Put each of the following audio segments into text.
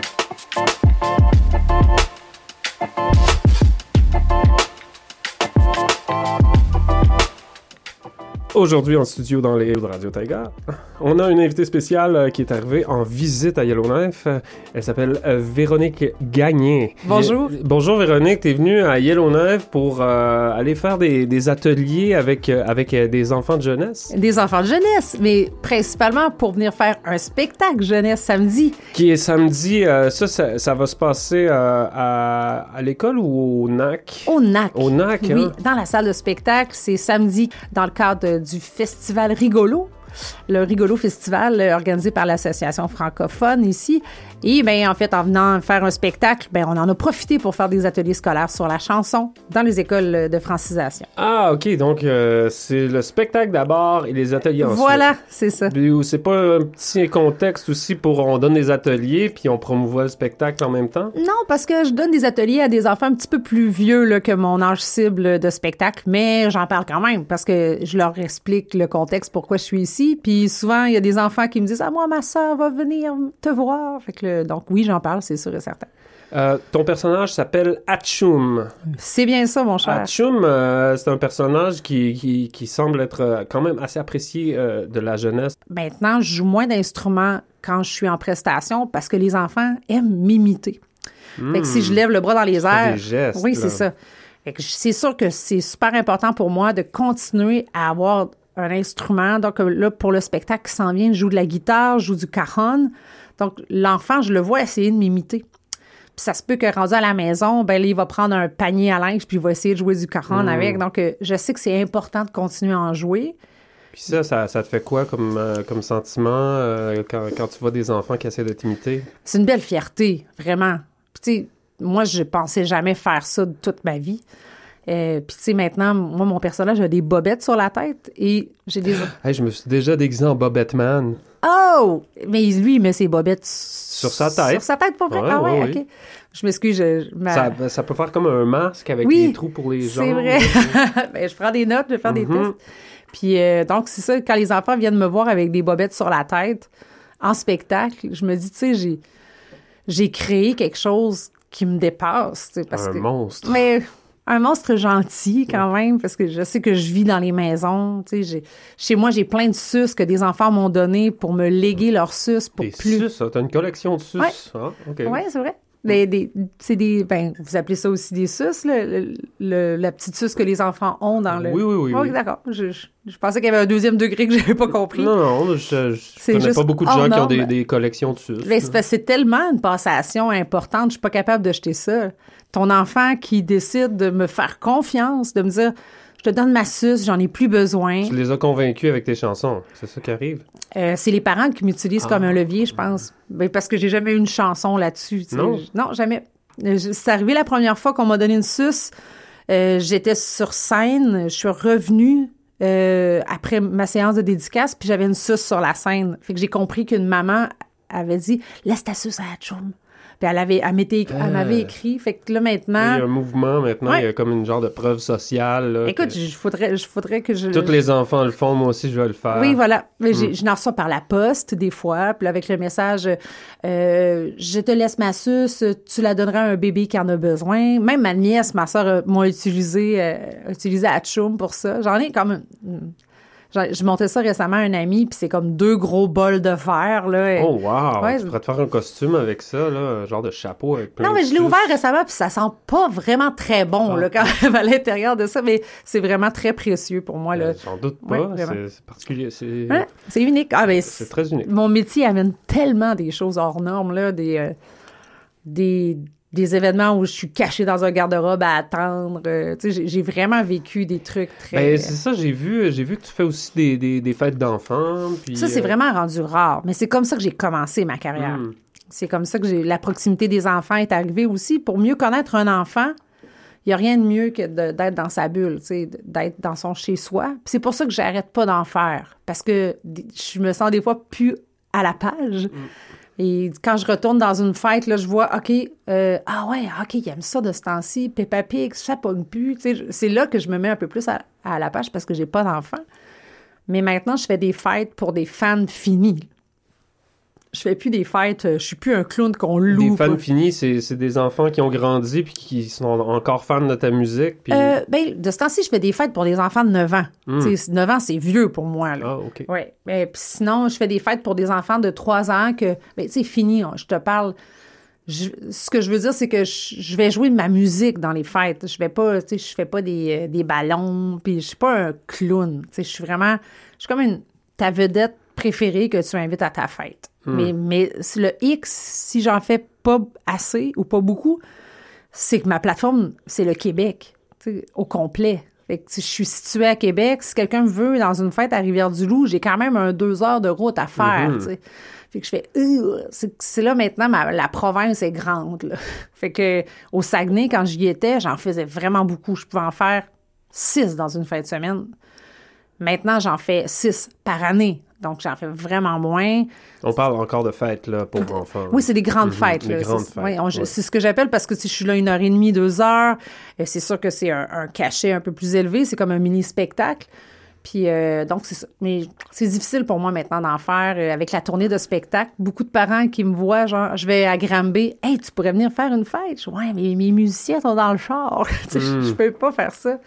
Bye. Aujourd'hui en studio dans les de Radio Taiga, on a une invitée spéciale euh, qui est arrivée en visite à Yellowknife. Elle s'appelle euh, Véronique Gagné. Bonjour. Bonjour Véronique, t'es venue à Yellowknife pour euh, aller faire des, des ateliers avec, euh, avec euh, des enfants de jeunesse? Des enfants de jeunesse, mais principalement pour venir faire un spectacle jeunesse samedi. Qui est samedi, euh, ça, ça, ça va se passer euh, à, à l'école ou au NAC? Au NAC. Au NAC, Oui, hein? dans la salle de spectacle. C'est samedi dans le cadre du festival Rigolo. Le Rigolo Festival euh, organisé par l'Association francophone ici. Et ben en fait, en venant faire un spectacle, ben on en a profité pour faire des ateliers scolaires sur la chanson dans les écoles de francisation. Ah, ok, donc euh, c'est le spectacle d'abord et les ateliers ensuite. Voilà, c'est ça. C'est pas un petit contexte aussi pour on donne des ateliers puis on promouvoit le spectacle en même temps? Non, parce que je donne des ateliers à des enfants un petit peu plus vieux là, que mon âge cible de spectacle, mais j'en parle quand même parce que je leur explique le contexte pourquoi je suis ici. Puis souvent, il y a des enfants qui me disent Ah, moi, ma soeur va venir te voir. Fait que donc, oui, j'en parle, c'est sûr et certain. Euh, ton personnage s'appelle Atchoum. C'est bien ça, mon cher. Atchoum, euh, c'est un personnage qui, qui, qui semble être euh, quand même assez apprécié euh, de la jeunesse. Maintenant, je joue moins d'instruments quand je suis en prestation parce que les enfants aiment m'imiter. Fait que si je lève le bras dans les airs. des gestes, oui, c'est ça. Fait que je- c'est sûr que c'est super important pour moi de continuer à avoir un instrument. Donc euh, là, pour le spectacle qui s'en vient, je joue de la guitare, je joue du cajon. Donc l'enfant, je le vois essayer de m'imiter. Puis ça se peut que rendu à la maison, ben là, il va prendre un panier à linge puis il va essayer de jouer du cajon avec. Donc euh, je sais que c'est important de continuer à en jouer. Puis ça, ça, ça te fait quoi comme, euh, comme sentiment euh, quand, quand tu vois des enfants qui essaient de t'imiter? C'est une belle fierté, vraiment. Puis, tu sais, moi, je pensais jamais faire ça de toute ma vie. Euh, puis, tu sais, maintenant, moi, mon personnage a des bobettes sur la tête et j'ai des. Hey, je me suis déjà déguisé en Bobette Man. Oh! Mais lui, il met ses bobettes Sur sa tête. Sur sa tête, pas vrai? Ouais, ah ouais, ouais, OK. Je m'excuse, je. ma- Ça, ça peut faire comme un masque avec Oui, des trous pour les jambes. C'est vrai. ben, je prends des notes, je vais faire des Mhm. tests. Puis euh, donc, c'est ça, quand les enfants viennent me voir avec des bobettes sur la tête en spectacle, je me dis, tu sais, j'ai, j'ai créé quelque chose qui me dépasse. Parce un que, monstre. Mais un monstre gentil quand même, parce que je sais que je vis dans les maisons. Tu sais, chez moi, j'ai plein de suces que des enfants m'ont donné pour me léguer leurs suces pour Des plus. sus, hein? t'as une collection de sus. Ouais. Ah, ok. Oui, c'est vrai. Des- c'est des, ben, vous appelez ça aussi des suces, le, le- le- la petite suce que les enfants ont dans le. Oui, oui, oui, oui. d'accord. Je, je, je pensais qu'il y avait un deuxième degré que j'avais pas compris. Non, non, je, je connais juste pas beaucoup de hors gens qui ont des, des collections de sus. Mais c'est tellement une passation importante, je suis pas capable de jeter ça. Ton enfant qui décide de me faire confiance, de me dire, je te donne ma suce, j'en ai plus besoin. Tu les as convaincus avec tes chansons. C'est ça qui arrive? Euh, c'est les parents qui m'utilisent comme un levier, je pense. Ben, parce que j'ai jamais eu une chanson là-dessus. Non? Jamais. Euh, C'est arrivé la première fois qu'on m'a donné une suce. euh, J'étais sur scène. Je suis revenue euh, après ma séance de dédicace, puis j'avais une suce sur la scène. Fait que j'ai compris qu'une maman avait dit « Laisse ta suce à la chum. » Puis elle avait, elle m'avait écrit. Fait que là, Il y maintenant... a un mouvement maintenant, Ouais. il y a comme une genre de preuve sociale. là, Écoute, que je faudrait, je que je... tous les enfants le font, moi aussi je vais le faire. Oui, voilà. Mais j'ai- Je n'en reçois par la poste des fois, puis là, avec le message euh, Je te laisse ma suce, tu la donneras à un bébé qui en a besoin. Même ma nièce, ma soeur m'a utilisé, euh, utilisé Atchoum pour ça. J'en ai comme. j'en- Je montais ça récemment à un ami, puis c'est comme deux gros bols de verre. Là, Oh wow! Ouais, tu pourrais te faire un costume avec ça, là, un genre de chapeau avec plein non, de mais je l'ai ouvert récemment, puis ça sent pas vraiment très bon Ah. là, quand même à l'intérieur de ça, mais c'est vraiment très précieux pour moi. Là. Euh, J'en doute pas, c'est c'est particulier. C'est Ouais, c'est unique. Ah, ben, c'est très unique. Mon métier amène tellement des choses hors normes, là, des, euh, des, des événements où je suis cachée dans un garde-robe à attendre. euh, tu sais, j'ai- vraiment vécu des trucs très... Ben, c'est ça, j'ai vu, j'ai vu que tu fais aussi des, des, des fêtes d'enfants. ça, c'est euh, vraiment rendu rare. Mais c'est comme ça que j'ai commencé ma carrière. hmm. C'est comme ça que j'ai la proximité des enfants est arrivée aussi. Pour mieux connaître un enfant, il n'y a rien de mieux que d'être dans sa bulle, d'être dans son chez-soi. C'est pour ça que j'arrête pas d'en faire. Parce que je me sens des fois plus à la page. Et quand je retourne dans une fête, là, je vois, OK, euh, ah ouais, OK, il aime ça de ce temps-ci, Peppa Pig, ça pogne plus. C'est là que je me mets un peu plus à, à la page parce que j'ai pas d'enfant. Mais maintenant, je fais des fêtes pour des fans finis. Je fais plus des fêtes, euh, je suis plus un clown qu'on loue. Des fans finis, c'est des enfants qui ont grandi puis qui sont encore fans de ta musique. Puis... Euh, ben, de ce temps-ci, je fais des fêtes pour des enfants de 9 ans. Hmm. Tu sais, 9 ans, c'est vieux pour moi. Là. Ah, OK. Oui. Mais puis sinon, je fais des fêtes pour des enfants de 3 ans que, ben, tu sais, fini, je te parle. Je- ce que je veux dire, c'est que je, je vais jouer de ma musique dans les fêtes. Je vais pas, tu sais, je fais pas des, euh, des ballons, puis je suis pas un clown. Tu sais, je suis vraiment, je suis comme une, ta vedette préférée que tu invites à ta fête. Mais, mais le X, si j'en fais pas assez ou pas beaucoup, c'est que ma plateforme, c'est le Québec, au complet. Fait que si je suis située à Québec, si quelqu'un veut dans une fête à Rivière-du-Loup, j'ai quand même un deux heures de route à faire, Mhm. Fait que je fais, c'est c'est là maintenant, ma- la province est grande, là. Fait que au Saguenay, quand j'y étais, j'en faisais vraiment beaucoup. Je pouvais en faire six dans une fin de semaine. Maintenant, j'en fais six par année. Donc, j'en fais vraiment moins. On parle encore de fêtes là, pour enfants. Oui, c'est des grandes fêtes. grandes C'est- fêtes, oui, on- je- ouais. C'est ce que j'appelle parce que si je suis là une heure et demie, deux heures, euh, c'est sûr que c'est un, un cachet un peu plus élevé. C'est comme un mini-spectacle. Puis, euh, donc, c'est ça. Mais c'est difficile pour moi maintenant d'en faire euh, avec la tournée de spectacle. Beaucoup de parents qui me voient, genre, je vais à Granby. Hey, tu pourrais venir faire une fête? Je dis, ouais, mais mes musiciens sont dans le char. Sais, je- Hmm. Je peux pas faire ça.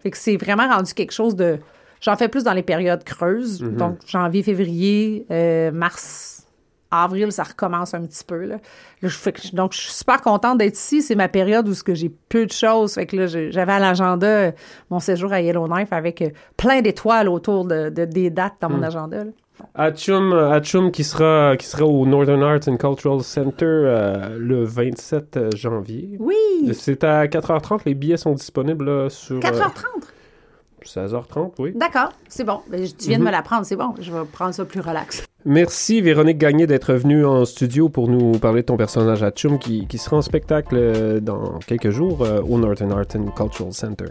Fait que c'est vraiment rendu quelque chose de. J'en fais plus dans les périodes creuses. Mhm. Donc, janvier, février, euh, mars, avril, ça recommence un petit peu. Là. Là, je fais que- donc, je suis super contente d'être ici. C'est ma période où ce que j'ai peu de choses. Fait que là, j'avais à l'agenda euh, mon séjour à Yellowknife avec euh, plein d'étoiles autour de, de- des dates dans mon agenda. là. Atchum, Atchum qui sera, qui sera au Northern Arts and Cultural Center euh, le 27 janvier. Oui! C'est à 4h30. Les billets sont disponibles là, sur euh, 4h30. 16h30, oui. D'accord, c'est bon. Ben, Tu viens Mhm. de me l'apprendre, c'est bon. Je vais prendre ça plus relax. Merci Véronique Gagné d'être venue en studio pour nous parler de ton personnage Atchum qui, qui sera en spectacle euh, dans quelques jours euh, au Northern Art and Cultural Center.